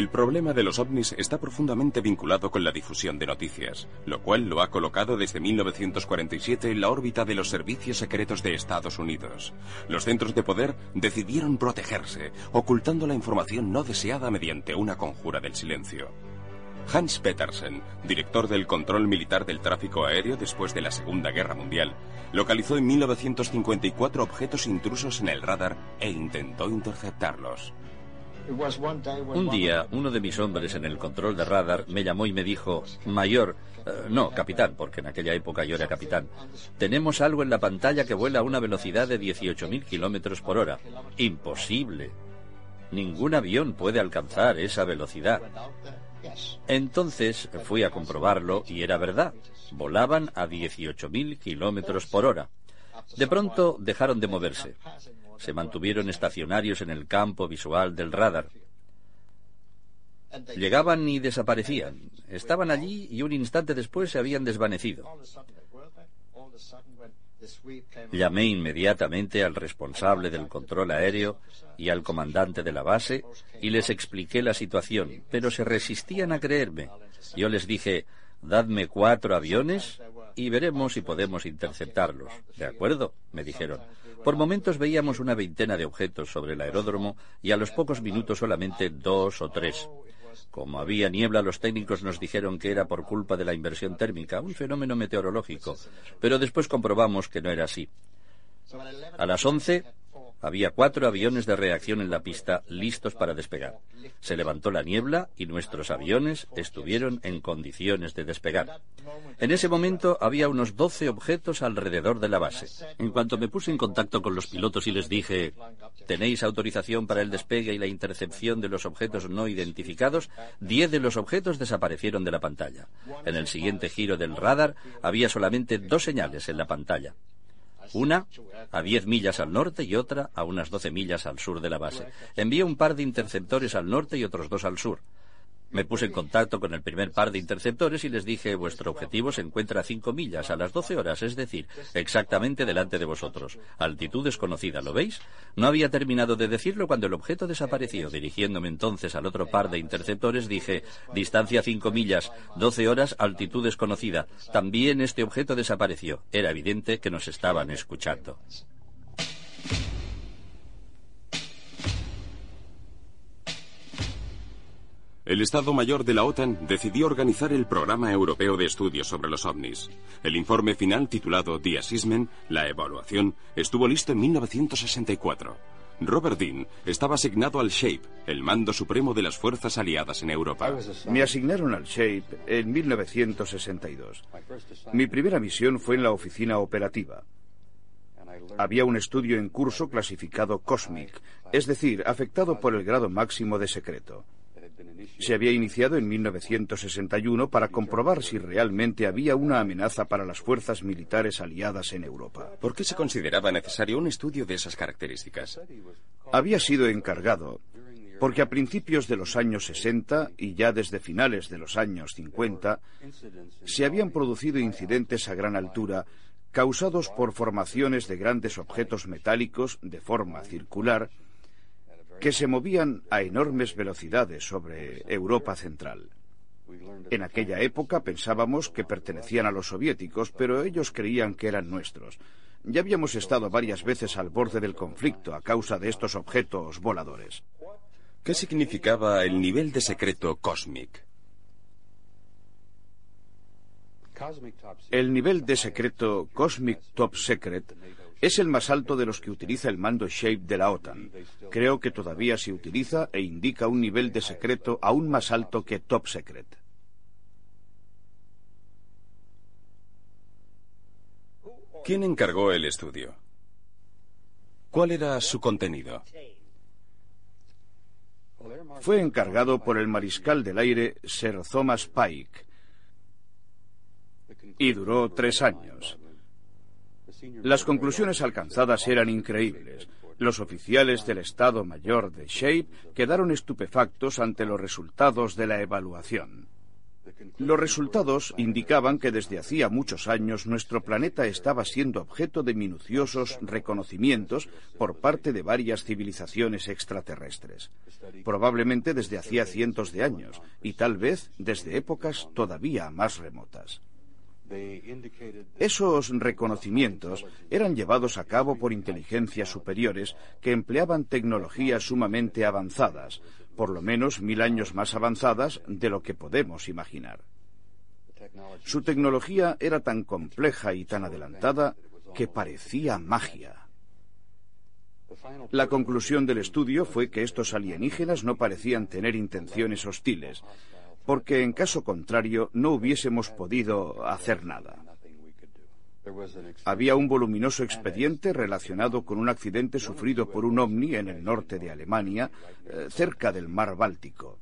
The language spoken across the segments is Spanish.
El problema de los ovnis está profundamente vinculado con la difusión de noticias, lo cual lo ha colocado desde 1947 en la órbita de los servicios secretos de Estados Unidos. Los centros de poder decidieron protegerse, ocultando la información no deseada mediante una conjura del silencio. Hans Petersen, director del control militar del tráfico aéreo después de la Segunda Guerra Mundial, localizó en 1954 objetos intrusos en el radar e intentó interceptarlos. Un día, uno de mis hombres en el control de radar me llamó y me dijo, Mayor, eh, no, capitán, porque en aquella época yo era capitán, tenemos algo en la pantalla que vuela a una velocidad de 18.000 kilómetros por hora. Imposible. Ningún avión puede alcanzar esa velocidad. Entonces fui a comprobarlo y era verdad. Volaban a 18.000 kilómetros por hora. De pronto dejaron de moverse se mantuvieron estacionarios en el campo visual del radar. Llegaban y desaparecían. Estaban allí y un instante después se habían desvanecido. Llamé inmediatamente al responsable del control aéreo y al comandante de la base y les expliqué la situación, pero se resistían a creerme. Yo les dije, dadme cuatro aviones y veremos si podemos interceptarlos. ¿De acuerdo? me dijeron. Por momentos veíamos una veintena de objetos sobre el aeródromo y a los pocos minutos solamente dos o tres. Como había niebla, los técnicos nos dijeron que era por culpa de la inversión térmica, un fenómeno meteorológico, pero después comprobamos que no era así. A las once había cuatro aviones de reacción en la pista listos para despegar. Se levantó la niebla y nuestros aviones estuvieron en condiciones de despegar. En ese momento había unos doce objetos alrededor de la base. En cuanto me puse en contacto con los pilotos y les dije, ¿tenéis autorización para el despegue y la intercepción de los objetos no identificados? Diez de los objetos desaparecieron de la pantalla. En el siguiente giro del radar había solamente dos señales en la pantalla. Una a 10 millas al norte y otra a unas 12 millas al sur de la base. Envié un par de interceptores al norte y otros dos al sur. Me puse en contacto con el primer par de interceptores y les dije, vuestro objetivo se encuentra a 5 millas a las 12 horas, es decir, exactamente delante de vosotros. Altitud desconocida, ¿lo veis? No había terminado de decirlo cuando el objeto desapareció. Dirigiéndome entonces al otro par de interceptores dije, distancia 5 millas, 12 horas, altitud desconocida. También este objeto desapareció. Era evidente que nos estaban escuchando. El Estado Mayor de la OTAN decidió organizar el Programa Europeo de Estudios sobre los OVNIs. El informe final titulado The Assessment, la evaluación, estuvo listo en 1964. Robert Dean estaba asignado al SHAPE, el mando supremo de las fuerzas aliadas en Europa. Me asignaron al SHAPE en 1962. Mi primera misión fue en la oficina operativa. Había un estudio en curso clasificado COSMIC, es decir, afectado por el grado máximo de secreto se había iniciado en 1961 para comprobar si realmente había una amenaza para las fuerzas militares aliadas en Europa. ¿Por qué se consideraba necesario un estudio de esas características? Había sido encargado porque a principios de los años 60 y ya desde finales de los años 50 se habían producido incidentes a gran altura causados por formaciones de grandes objetos metálicos de forma circular que se movían a enormes velocidades sobre Europa Central. En aquella época pensábamos que pertenecían a los soviéticos, pero ellos creían que eran nuestros. Ya habíamos estado varias veces al borde del conflicto a causa de estos objetos voladores. ¿Qué significaba el nivel de secreto Cosmic? El nivel de secreto Cosmic Top Secret es el más alto de los que utiliza el mando Shape de la OTAN. Creo que todavía se utiliza e indica un nivel de secreto aún más alto que Top Secret. ¿Quién encargó el estudio? ¿Cuál era su contenido? Fue encargado por el mariscal del aire Sir Thomas Pike y duró tres años. Las conclusiones alcanzadas eran increíbles. Los oficiales del Estado Mayor de Shape quedaron estupefactos ante los resultados de la evaluación. Los resultados indicaban que desde hacía muchos años nuestro planeta estaba siendo objeto de minuciosos reconocimientos por parte de varias civilizaciones extraterrestres, probablemente desde hacía cientos de años y tal vez desde épocas todavía más remotas. Esos reconocimientos eran llevados a cabo por inteligencias superiores que empleaban tecnologías sumamente avanzadas, por lo menos mil años más avanzadas de lo que podemos imaginar. Su tecnología era tan compleja y tan adelantada que parecía magia. La conclusión del estudio fue que estos alienígenas no parecían tener intenciones hostiles, porque en caso contrario no hubiésemos podido hacer nada. Había un voluminoso expediente relacionado con un accidente sufrido por un ovni en el norte de Alemania, eh, cerca del mar Báltico.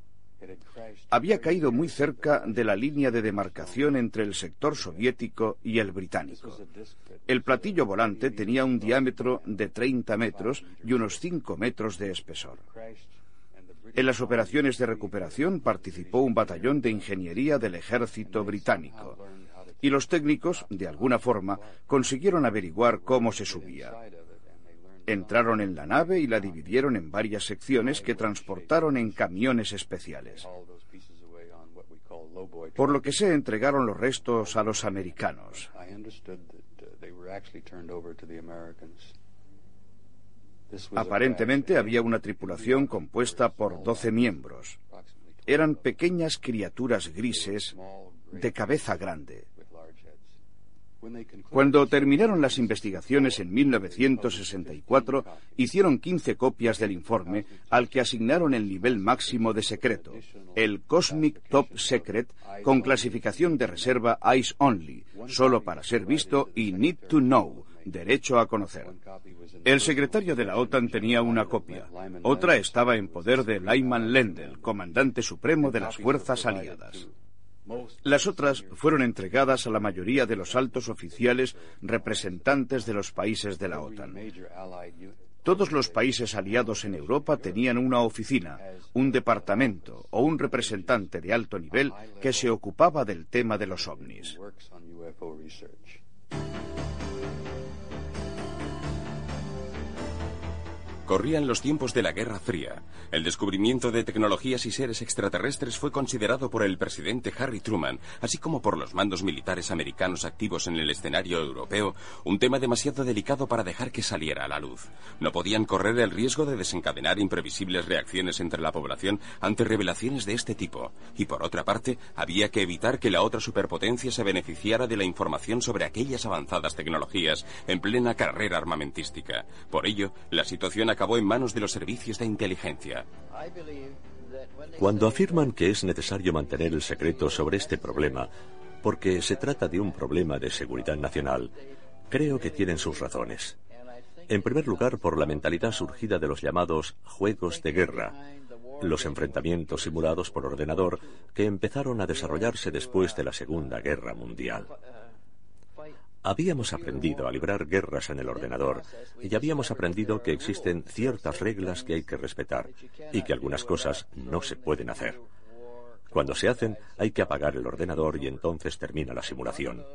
Había caído muy cerca de la línea de demarcación entre el sector soviético y el británico. El platillo volante tenía un diámetro de 30 metros y unos 5 metros de espesor. En las operaciones de recuperación participó un batallón de ingeniería del ejército británico y los técnicos, de alguna forma, consiguieron averiguar cómo se subía. Entraron en la nave y la dividieron en varias secciones que transportaron en camiones especiales. Por lo que se entregaron los restos a los americanos. Aparentemente había una tripulación compuesta por doce miembros. Eran pequeñas criaturas grises de cabeza grande. Cuando terminaron las investigaciones en 1964, hicieron 15 copias del informe al que asignaron el nivel máximo de secreto, el Cosmic Top Secret, con clasificación de reserva Eyes Only, solo para ser visto y Need to Know, derecho a conocer. El secretario de la OTAN tenía una copia. Otra estaba en poder de Lyman Lendl, comandante supremo de las fuerzas aliadas. Las otras fueron entregadas a la mayoría de los altos oficiales representantes de los países de la OTAN. Todos los países aliados en Europa tenían una oficina, un departamento o un representante de alto nivel que se ocupaba del tema de los ovnis. Corrían los tiempos de la Guerra Fría. El descubrimiento de tecnologías y seres extraterrestres fue considerado por el presidente Harry Truman, así como por los mandos militares americanos activos en el escenario europeo, un tema demasiado delicado para dejar que saliera a la luz. No podían correr el riesgo de desencadenar imprevisibles reacciones entre la población ante revelaciones de este tipo. Y por otra parte, había que evitar que la otra superpotencia se beneficiara de la información sobre aquellas avanzadas tecnologías en plena carrera armamentística. Por ello, la situación acabó en manos de los servicios de inteligencia. Cuando afirman que es necesario mantener el secreto sobre este problema, porque se trata de un problema de seguridad nacional, creo que tienen sus razones. En primer lugar, por la mentalidad surgida de los llamados juegos de guerra, los enfrentamientos simulados por ordenador que empezaron a desarrollarse después de la Segunda Guerra Mundial. Habíamos aprendido a librar guerras en el ordenador y habíamos aprendido que existen ciertas reglas que hay que respetar y que algunas cosas no se pueden hacer. Cuando se hacen hay que apagar el ordenador y entonces termina la simulación.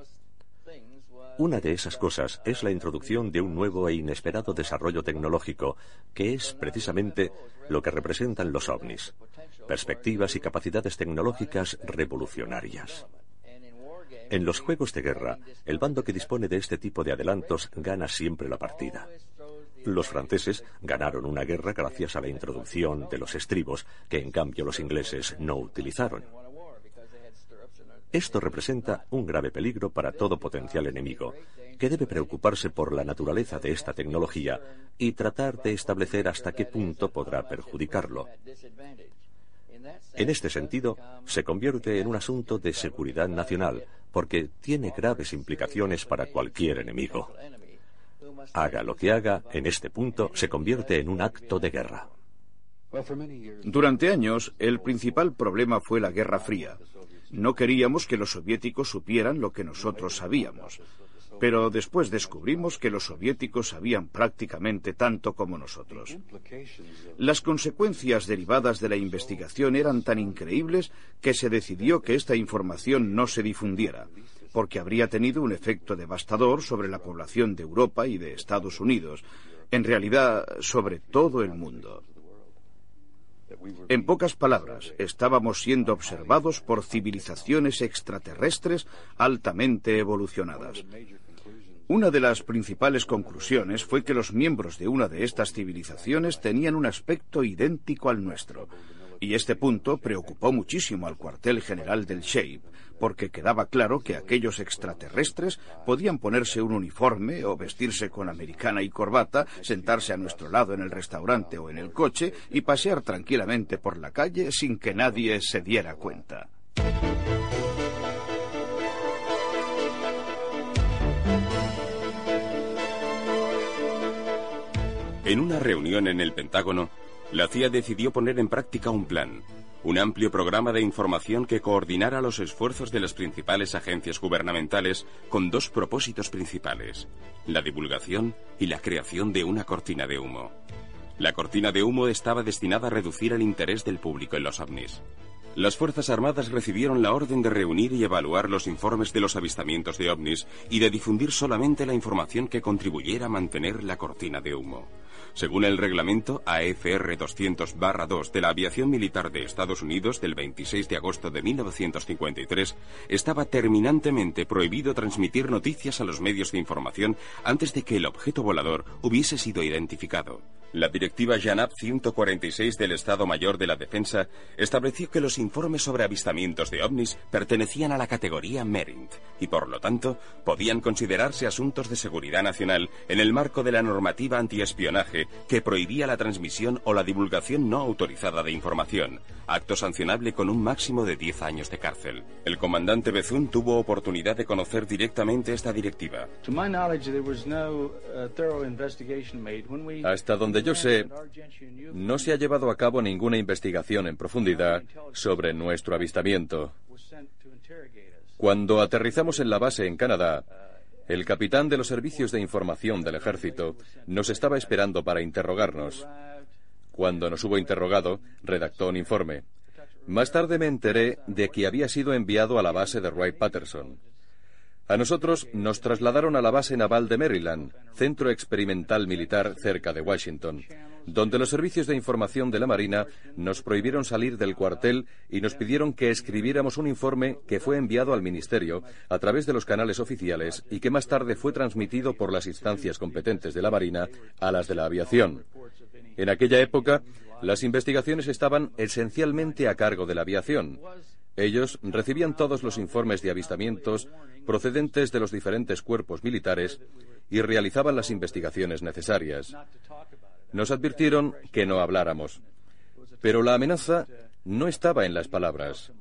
Una de esas cosas es la introducción de un nuevo e inesperado desarrollo tecnológico, que es precisamente lo que representan los ovnis, perspectivas y capacidades tecnológicas revolucionarias. En los juegos de guerra, el bando que dispone de este tipo de adelantos gana siempre la partida. Los franceses ganaron una guerra gracias a la introducción de los estribos, que en cambio los ingleses no utilizaron. Esto representa un grave peligro para todo potencial enemigo, que debe preocuparse por la naturaleza de esta tecnología y tratar de establecer hasta qué punto podrá perjudicarlo. En este sentido, se convierte en un asunto de seguridad nacional, porque tiene graves implicaciones para cualquier enemigo. Haga lo que haga, en este punto se convierte en un acto de guerra. Durante años, el principal problema fue la Guerra Fría. No queríamos que los soviéticos supieran lo que nosotros sabíamos. Pero después descubrimos que los soviéticos sabían prácticamente tanto como nosotros. Las consecuencias derivadas de la investigación eran tan increíbles que se decidió que esta información no se difundiera, porque habría tenido un efecto devastador sobre la población de Europa y de Estados Unidos, en realidad sobre todo el mundo. En pocas palabras, estábamos siendo observados por civilizaciones extraterrestres altamente evolucionadas. Una de las principales conclusiones fue que los miembros de una de estas civilizaciones tenían un aspecto idéntico al nuestro, y este punto preocupó muchísimo al cuartel general del Shape, porque quedaba claro que aquellos extraterrestres podían ponerse un uniforme o vestirse con americana y corbata, sentarse a nuestro lado en el restaurante o en el coche y pasear tranquilamente por la calle sin que nadie se diera cuenta. En una reunión en el Pentágono, la CIA decidió poner en práctica un plan, un amplio programa de información que coordinara los esfuerzos de las principales agencias gubernamentales con dos propósitos principales, la divulgación y la creación de una cortina de humo. La cortina de humo estaba destinada a reducir el interés del público en los ovnis. Las Fuerzas Armadas recibieron la orden de reunir y evaluar los informes de los avistamientos de ovnis y de difundir solamente la información que contribuyera a mantener la cortina de humo. Según el reglamento AFR 200-2 de la Aviación Militar de Estados Unidos del 26 de agosto de 1953, estaba terminantemente prohibido transmitir noticias a los medios de información antes de que el objeto volador hubiese sido identificado. La directiva JANAP 146 del Estado Mayor de la Defensa estableció que los informes sobre avistamientos de ovnis pertenecían a la categoría MERINT y por lo tanto podían considerarse asuntos de seguridad nacional en el marco de la normativa antiespionaje que prohibía la transmisión o la divulgación no autorizada de información, acto sancionable con un máximo de 10 años de cárcel. El comandante Bezun tuvo oportunidad de conocer directamente esta directiva. Hasta donde yo sé, no se ha llevado a cabo ninguna investigación en profundidad sobre nuestro avistamiento. Cuando aterrizamos en la base en Canadá, el capitán de los servicios de información del ejército nos estaba esperando para interrogarnos. Cuando nos hubo interrogado, redactó un informe. Más tarde me enteré de que había sido enviado a la base de Wright Patterson. A nosotros nos trasladaron a la base naval de Maryland, centro experimental militar cerca de Washington, donde los servicios de información de la Marina nos prohibieron salir del cuartel y nos pidieron que escribiéramos un informe que fue enviado al Ministerio a través de los canales oficiales y que más tarde fue transmitido por las instancias competentes de la Marina a las de la aviación. En aquella época, las investigaciones estaban esencialmente a cargo de la aviación. Ellos recibían todos los informes de avistamientos procedentes de los diferentes cuerpos militares y realizaban las investigaciones necesarias. Nos advirtieron que no habláramos. Pero la amenaza no estaba en las palabras,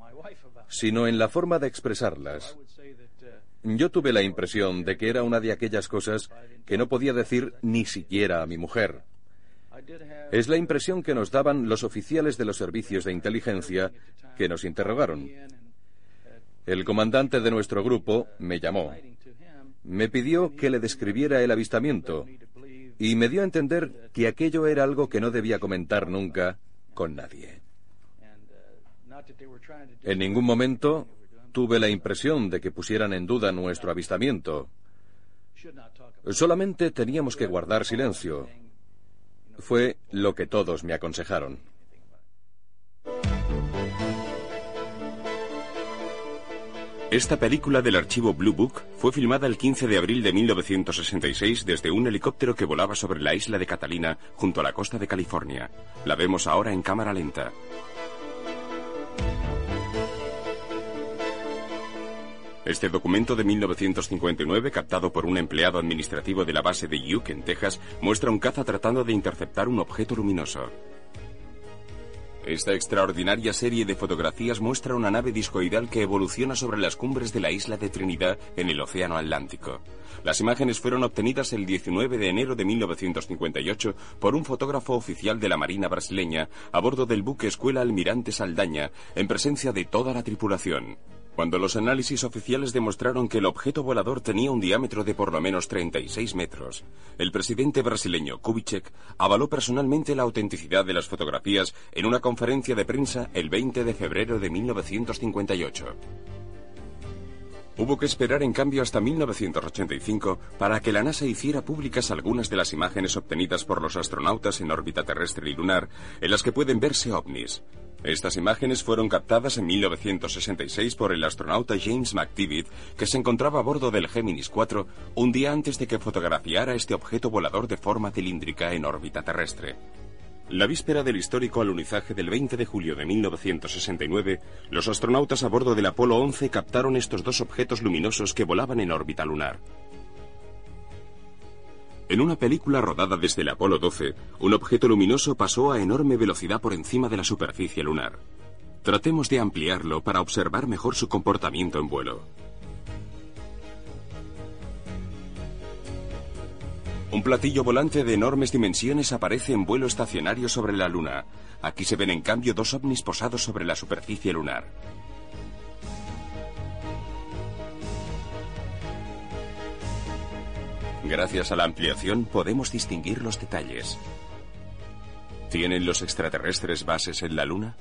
sino en la forma de expresarlas. Yo tuve la impresión de que era una de aquellas cosas que no podía decir ni siquiera a mi mujer. Es la impresión que nos daban los oficiales de los servicios de inteligencia que nos interrogaron. El comandante de nuestro grupo me llamó. Me pidió que le describiera el avistamiento y me dio a entender que aquello era algo que no debía comentar nunca con nadie. En ningún momento tuve la impresión de que pusieran en duda nuestro avistamiento. Solamente teníamos que guardar silencio. Fue lo que todos me aconsejaron. Esta película del archivo Blue Book fue filmada el 15 de abril de 1966 desde un helicóptero que volaba sobre la isla de Catalina junto a la costa de California. La vemos ahora en cámara lenta. Este documento de 1959, captado por un empleado administrativo de la base de Uke, en Texas, muestra un caza tratando de interceptar un objeto luminoso. Esta extraordinaria serie de fotografías muestra una nave discoidal que evoluciona sobre las cumbres de la isla de Trinidad en el Océano Atlántico. Las imágenes fueron obtenidas el 19 de enero de 1958 por un fotógrafo oficial de la Marina brasileña a bordo del buque Escuela Almirante Saldaña en presencia de toda la tripulación. Cuando los análisis oficiales demostraron que el objeto volador tenía un diámetro de por lo menos 36 metros, el presidente brasileño Kubitschek avaló personalmente la autenticidad de las fotografías en una conferencia de prensa el 20 de febrero de 1958. Hubo que esperar en cambio hasta 1985 para que la NASA hiciera públicas algunas de las imágenes obtenidas por los astronautas en órbita terrestre y lunar en las que pueden verse ovnis. Estas imágenes fueron captadas en 1966 por el astronauta James McDivitt, que se encontraba a bordo del Géminis 4 un día antes de que fotografiara este objeto volador de forma cilíndrica en órbita terrestre. La víspera del histórico alunizaje del 20 de julio de 1969, los astronautas a bordo del Apolo 11 captaron estos dos objetos luminosos que volaban en órbita lunar. En una película rodada desde el Apolo 12, un objeto luminoso pasó a enorme velocidad por encima de la superficie lunar. Tratemos de ampliarlo para observar mejor su comportamiento en vuelo. Un platillo volante de enormes dimensiones aparece en vuelo estacionario sobre la Luna. Aquí se ven en cambio dos ovnis posados sobre la superficie lunar. Gracias a la ampliación podemos distinguir los detalles. ¿Tienen los extraterrestres bases en la Luna?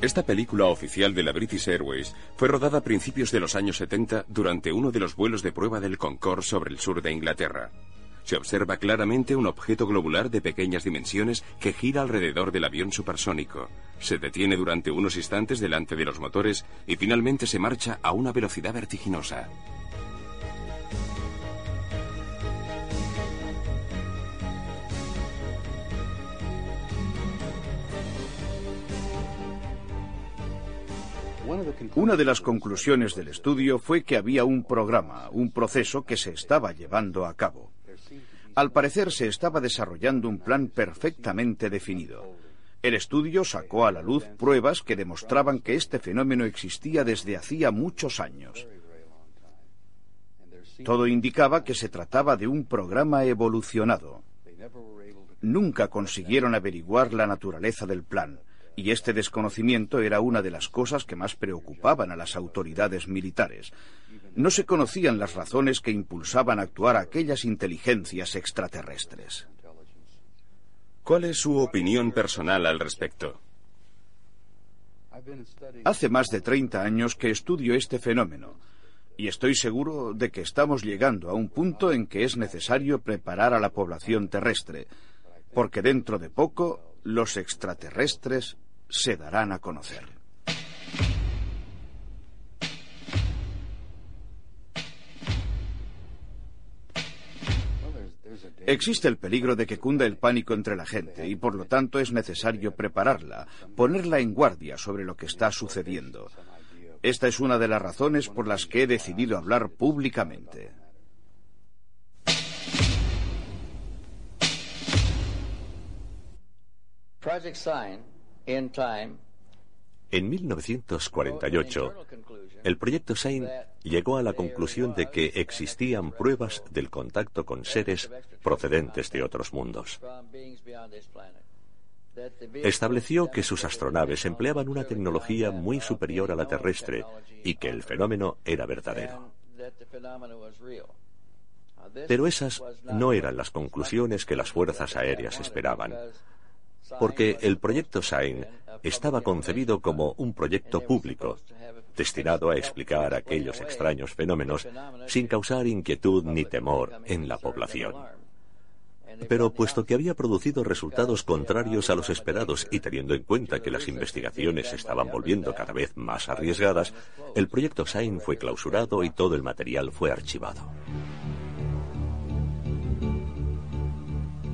Esta película oficial de la British Airways fue rodada a principios de los años 70 durante uno de los vuelos de prueba del Concorde sobre el sur de Inglaterra. Se observa claramente un objeto globular de pequeñas dimensiones que gira alrededor del avión supersónico. Se detiene durante unos instantes delante de los motores y finalmente se marcha a una velocidad vertiginosa. Una de las conclusiones del estudio fue que había un programa, un proceso que se estaba llevando a cabo. Al parecer se estaba desarrollando un plan perfectamente definido. El estudio sacó a la luz pruebas que demostraban que este fenómeno existía desde hacía muchos años. Todo indicaba que se trataba de un programa evolucionado. Nunca consiguieron averiguar la naturaleza del plan, y este desconocimiento era una de las cosas que más preocupaban a las autoridades militares. No se conocían las razones que impulsaban a actuar aquellas inteligencias extraterrestres. ¿Cuál es su opinión personal al respecto? Hace más de 30 años que estudio este fenómeno y estoy seguro de que estamos llegando a un punto en que es necesario preparar a la población terrestre, porque dentro de poco los extraterrestres se darán a conocer. Existe el peligro de que cunda el pánico entre la gente y por lo tanto es necesario prepararla, ponerla en guardia sobre lo que está sucediendo. Esta es una de las razones por las que he decidido hablar públicamente. En 1948, el proyecto SAIN llegó a la conclusión de que existían pruebas del contacto con seres procedentes de otros mundos. Estableció que sus astronaves empleaban una tecnología muy superior a la terrestre y que el fenómeno era verdadero. Pero esas no eran las conclusiones que las fuerzas aéreas esperaban, porque el proyecto SAIN estaba concebido como un proyecto público, destinado a explicar aquellos extraños fenómenos sin causar inquietud ni temor en la población. Pero puesto que había producido resultados contrarios a los esperados y teniendo en cuenta que las investigaciones estaban volviendo cada vez más arriesgadas, el proyecto SAIN fue clausurado y todo el material fue archivado.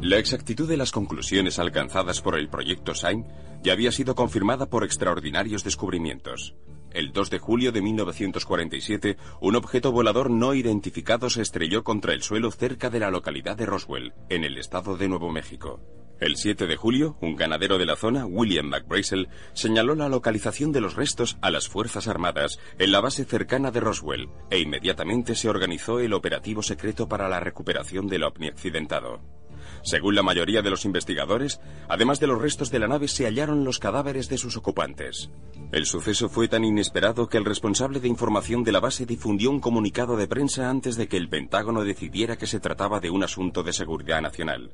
La exactitud de las conclusiones alcanzadas por el proyecto SAIN ya había sido confirmada por extraordinarios descubrimientos. El 2 de julio de 1947, un objeto volador no identificado se estrelló contra el suelo cerca de la localidad de Roswell, en el estado de Nuevo México. El 7 de julio, un ganadero de la zona, William McBrazel, señaló la localización de los restos a las Fuerzas Armadas en la base cercana de Roswell e inmediatamente se organizó el operativo secreto para la recuperación del ovni accidentado. Según la mayoría de los investigadores, además de los restos de la nave se hallaron los cadáveres de sus ocupantes. El suceso fue tan inesperado que el responsable de información de la base difundió un comunicado de prensa antes de que el Pentágono decidiera que se trataba de un asunto de seguridad nacional.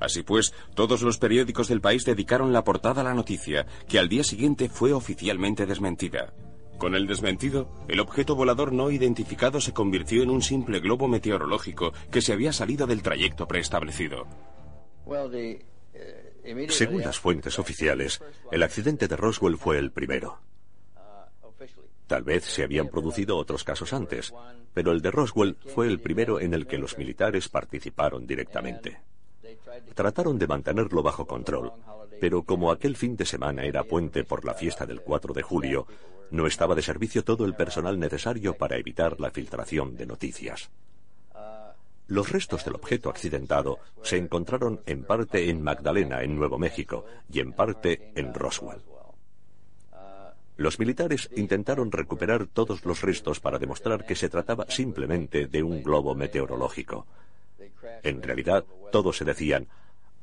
Así pues, todos los periódicos del país dedicaron la portada a la noticia, que al día siguiente fue oficialmente desmentida. Con el desmentido, el objeto volador no identificado se convirtió en un simple globo meteorológico que se había salido del trayecto preestablecido. Según las fuentes oficiales, el accidente de Roswell fue el primero. Tal vez se habían producido otros casos antes, pero el de Roswell fue el primero en el que los militares participaron directamente. Trataron de mantenerlo bajo control, pero como aquel fin de semana era puente por la fiesta del 4 de julio, no estaba de servicio todo el personal necesario para evitar la filtración de noticias. Los restos del objeto accidentado se encontraron en parte en Magdalena, en Nuevo México, y en parte en Roswell. Los militares intentaron recuperar todos los restos para demostrar que se trataba simplemente de un globo meteorológico. En realidad, todos se decían,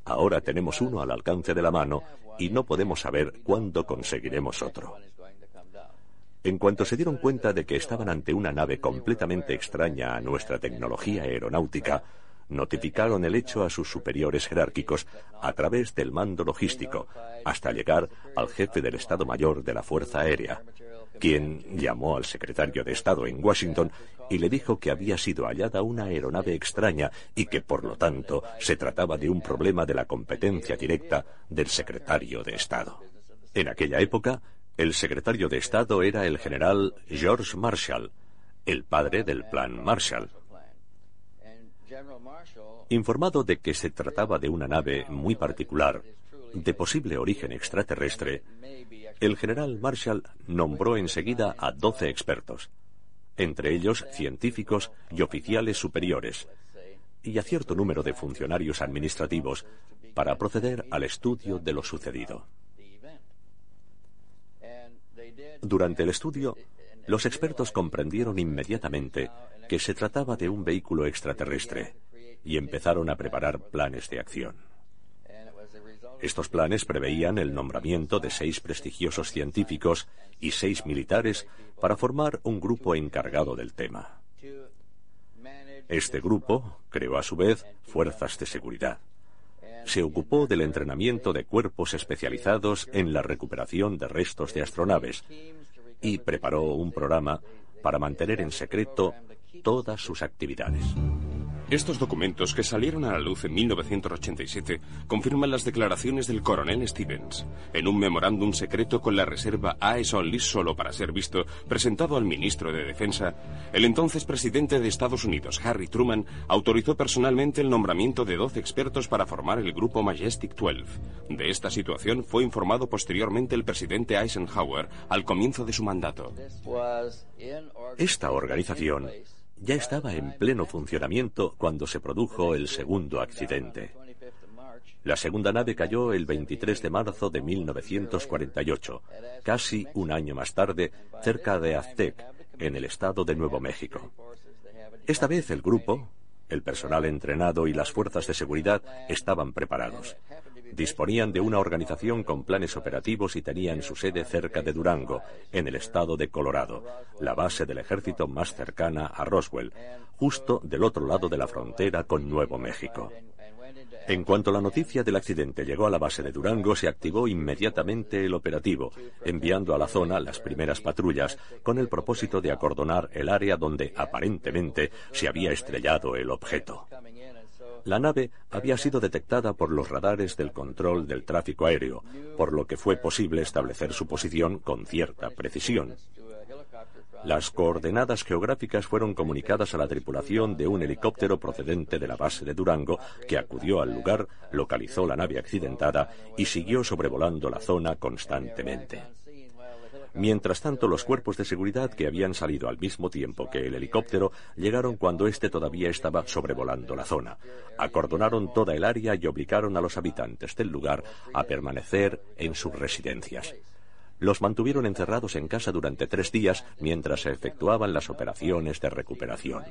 ahora tenemos uno al alcance de la mano y no podemos saber cuándo conseguiremos otro. En cuanto se dieron cuenta de que estaban ante una nave completamente extraña a nuestra tecnología aeronáutica, notificaron el hecho a sus superiores jerárquicos a través del mando logístico, hasta llegar al jefe del Estado Mayor de la Fuerza Aérea, quien llamó al secretario de Estado en Washington y le dijo que había sido hallada una aeronave extraña y que, por lo tanto, se trataba de un problema de la competencia directa del secretario de Estado. En aquella época, el secretario de Estado era el general George Marshall, el padre del Plan Marshall. Informado de que se trataba de una nave muy particular, de posible origen extraterrestre, el general Marshall nombró enseguida a doce expertos, entre ellos científicos y oficiales superiores, y a cierto número de funcionarios administrativos, para proceder al estudio de lo sucedido. Durante el estudio, los expertos comprendieron inmediatamente que se trataba de un vehículo extraterrestre y empezaron a preparar planes de acción. Estos planes preveían el nombramiento de seis prestigiosos científicos y seis militares para formar un grupo encargado del tema. Este grupo creó a su vez fuerzas de seguridad se ocupó del entrenamiento de cuerpos especializados en la recuperación de restos de astronaves y preparó un programa para mantener en secreto todas sus actividades. Estos documentos, que salieron a la luz en 1987, confirman las declaraciones del coronel Stevens. En un memorándum secreto con la reserva AES Only solo para ser visto, presentado al ministro de Defensa, el entonces presidente de Estados Unidos, Harry Truman, autorizó personalmente el nombramiento de 12 expertos para formar el grupo Majestic 12. De esta situación fue informado posteriormente el presidente Eisenhower al comienzo de su mandato. Esta organización ya estaba en pleno funcionamiento cuando se produjo el segundo accidente. La segunda nave cayó el 23 de marzo de 1948, casi un año más tarde, cerca de Aztec, en el estado de Nuevo México. Esta vez el grupo, el personal entrenado y las fuerzas de seguridad estaban preparados. Disponían de una organización con planes operativos y tenían su sede cerca de Durango, en el estado de Colorado, la base del ejército más cercana a Roswell, justo del otro lado de la frontera con Nuevo México. En cuanto la noticia del accidente llegó a la base de Durango, se activó inmediatamente el operativo, enviando a la zona las primeras patrullas con el propósito de acordonar el área donde aparentemente se había estrellado el objeto. La nave había sido detectada por los radares del control del tráfico aéreo, por lo que fue posible establecer su posición con cierta precisión. Las coordenadas geográficas fueron comunicadas a la tripulación de un helicóptero procedente de la base de Durango, que acudió al lugar, localizó la nave accidentada y siguió sobrevolando la zona constantemente. Mientras tanto, los cuerpos de seguridad que habían salido al mismo tiempo que el helicóptero llegaron cuando éste todavía estaba sobrevolando la zona. Acordonaron toda el área y obligaron a los habitantes del lugar a permanecer en sus residencias. Los mantuvieron encerrados en casa durante tres días mientras se efectuaban las operaciones de recuperación.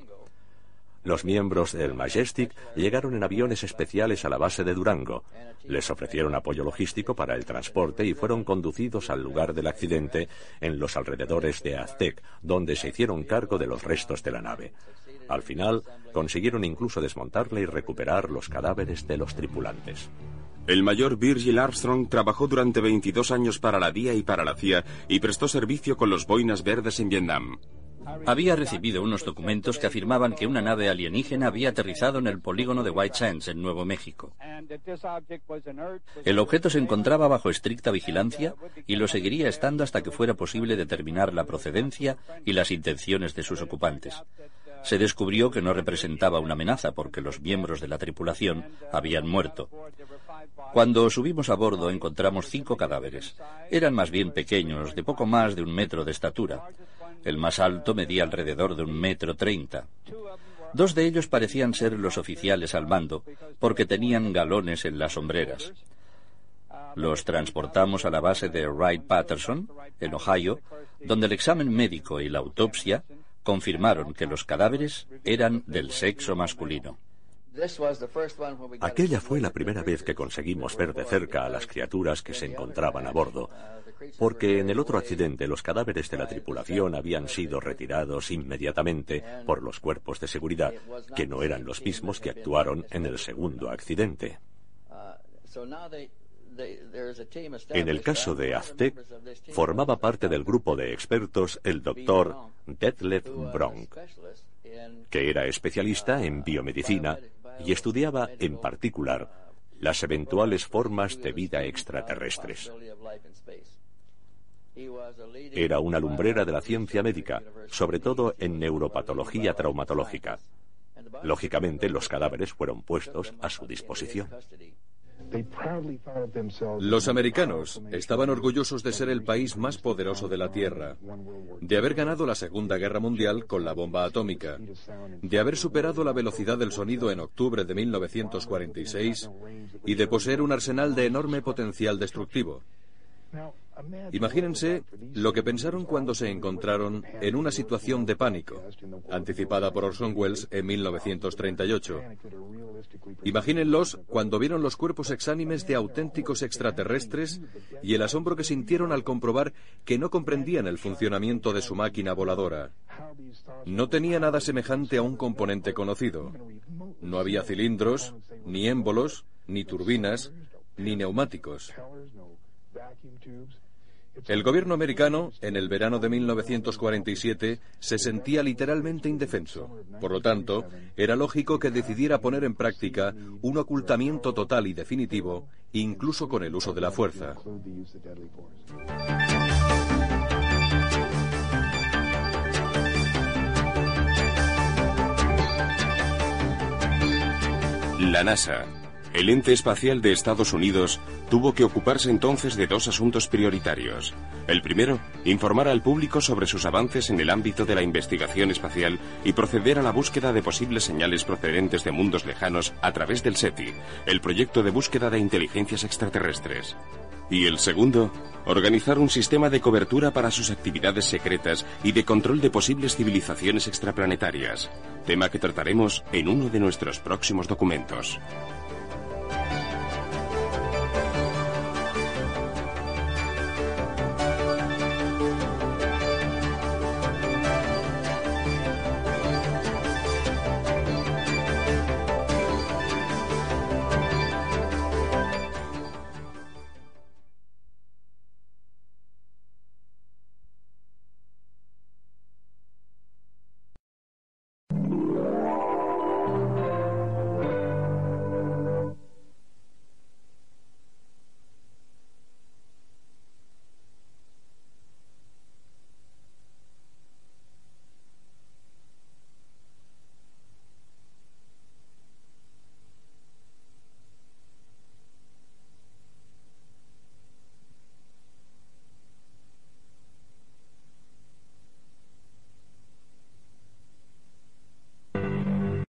Los miembros del Majestic llegaron en aviones especiales a la base de Durango. Les ofrecieron apoyo logístico para el transporte y fueron conducidos al lugar del accidente en los alrededores de Aztec, donde se hicieron cargo de los restos de la nave. Al final, consiguieron incluso desmontarla y recuperar los cadáveres de los tripulantes. El mayor Virgil Armstrong trabajó durante 22 años para la DIA y para la CIA y prestó servicio con los boinas verdes en Vietnam. Había recibido unos documentos que afirmaban que una nave alienígena había aterrizado en el polígono de White Sands, en Nuevo México. El objeto se encontraba bajo estricta vigilancia y lo seguiría estando hasta que fuera posible determinar la procedencia y las intenciones de sus ocupantes. Se descubrió que no representaba una amenaza porque los miembros de la tripulación habían muerto. Cuando subimos a bordo encontramos cinco cadáveres. Eran más bien pequeños, de poco más de un metro de estatura. El más alto medía alrededor de un metro treinta. Dos de ellos parecían ser los oficiales al mando, porque tenían galones en las sombreras. Los transportamos a la base de Wright Patterson, en Ohio, donde el examen médico y la autopsia confirmaron que los cadáveres eran del sexo masculino. Aquella fue la primera vez que conseguimos ver de cerca a las criaturas que se encontraban a bordo, porque en el otro accidente los cadáveres de la tripulación habían sido retirados inmediatamente por los cuerpos de seguridad, que no eran los mismos que actuaron en el segundo accidente. En el caso de Aztec, formaba parte del grupo de expertos el doctor Detlef Bronk, que era especialista en biomedicina y estudiaba en particular las eventuales formas de vida extraterrestres. Era una lumbrera de la ciencia médica, sobre todo en neuropatología traumatológica. Lógicamente, los cadáveres fueron puestos a su disposición. Los americanos estaban orgullosos de ser el país más poderoso de la Tierra, de haber ganado la Segunda Guerra Mundial con la bomba atómica, de haber superado la velocidad del sonido en octubre de 1946 y de poseer un arsenal de enorme potencial destructivo. Imagínense lo que pensaron cuando se encontraron en una situación de pánico, anticipada por Orson Welles en 1938. Imagínenlos cuando vieron los cuerpos exánimes de auténticos extraterrestres y el asombro que sintieron al comprobar que no comprendían el funcionamiento de su máquina voladora. No tenía nada semejante a un componente conocido. No había cilindros, ni émbolos, ni turbinas, ni neumáticos. El gobierno americano, en el verano de 1947, se sentía literalmente indefenso. Por lo tanto, era lógico que decidiera poner en práctica un ocultamiento total y definitivo, incluso con el uso de la fuerza. La NASA el ente espacial de Estados Unidos tuvo que ocuparse entonces de dos asuntos prioritarios. El primero, informar al público sobre sus avances en el ámbito de la investigación espacial y proceder a la búsqueda de posibles señales procedentes de mundos lejanos a través del SETI, el proyecto de búsqueda de inteligencias extraterrestres. Y el segundo, organizar un sistema de cobertura para sus actividades secretas y de control de posibles civilizaciones extraplanetarias, tema que trataremos en uno de nuestros próximos documentos.